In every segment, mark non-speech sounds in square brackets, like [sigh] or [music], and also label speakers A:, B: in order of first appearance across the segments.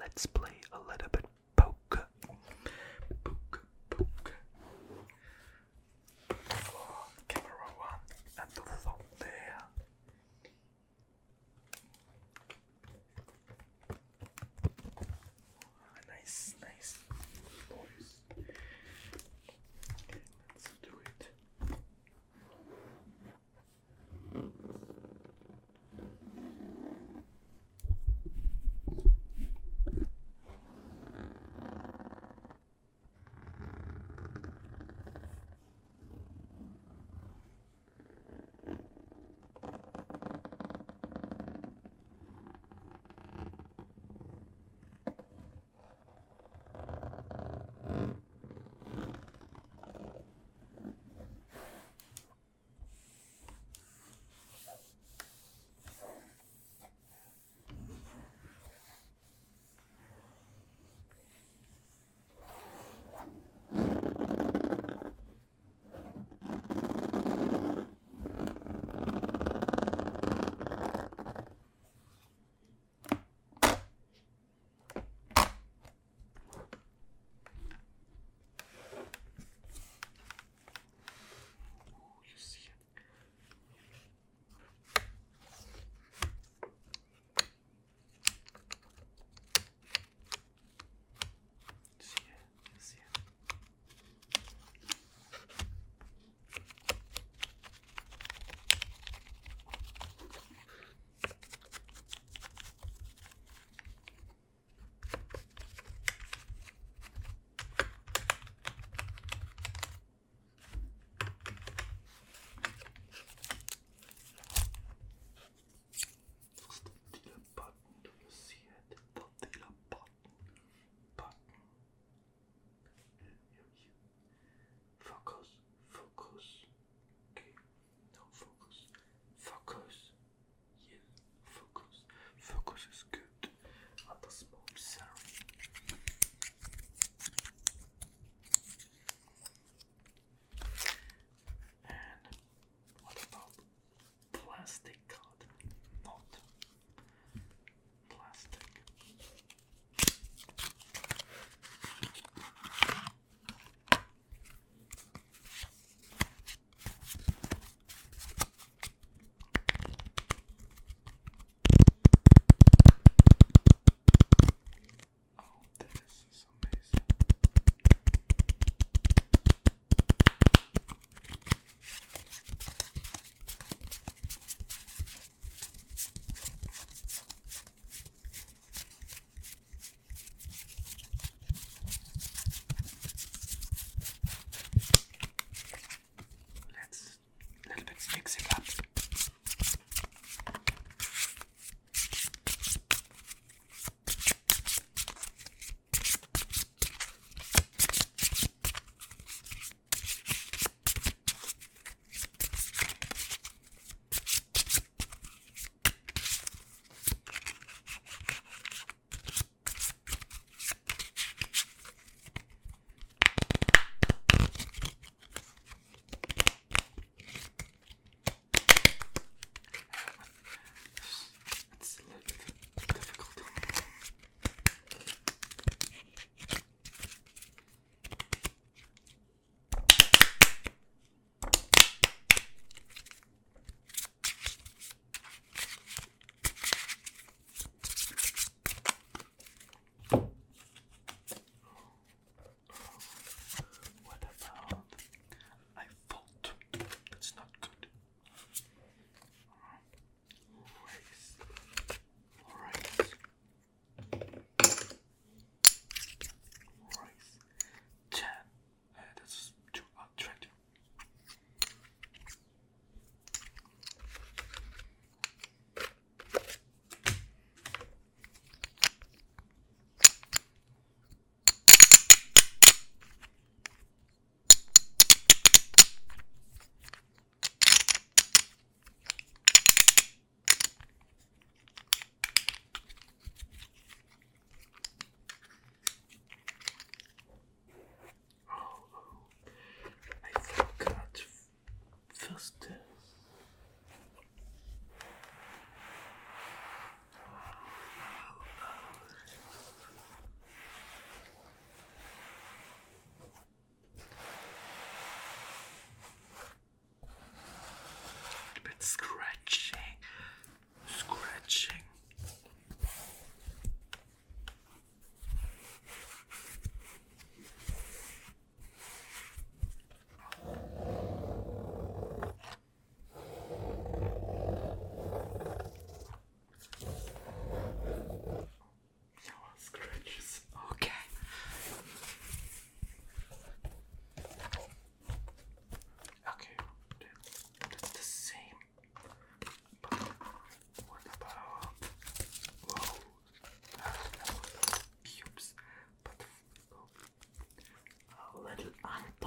A: Let's play a little bit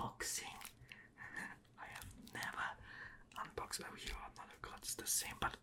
A: unboxing. [laughs] I have never unboxed. Oh, you Another god Of it's the same, but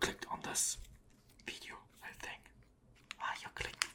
A: clicked on this video, I think. Ah, you clicked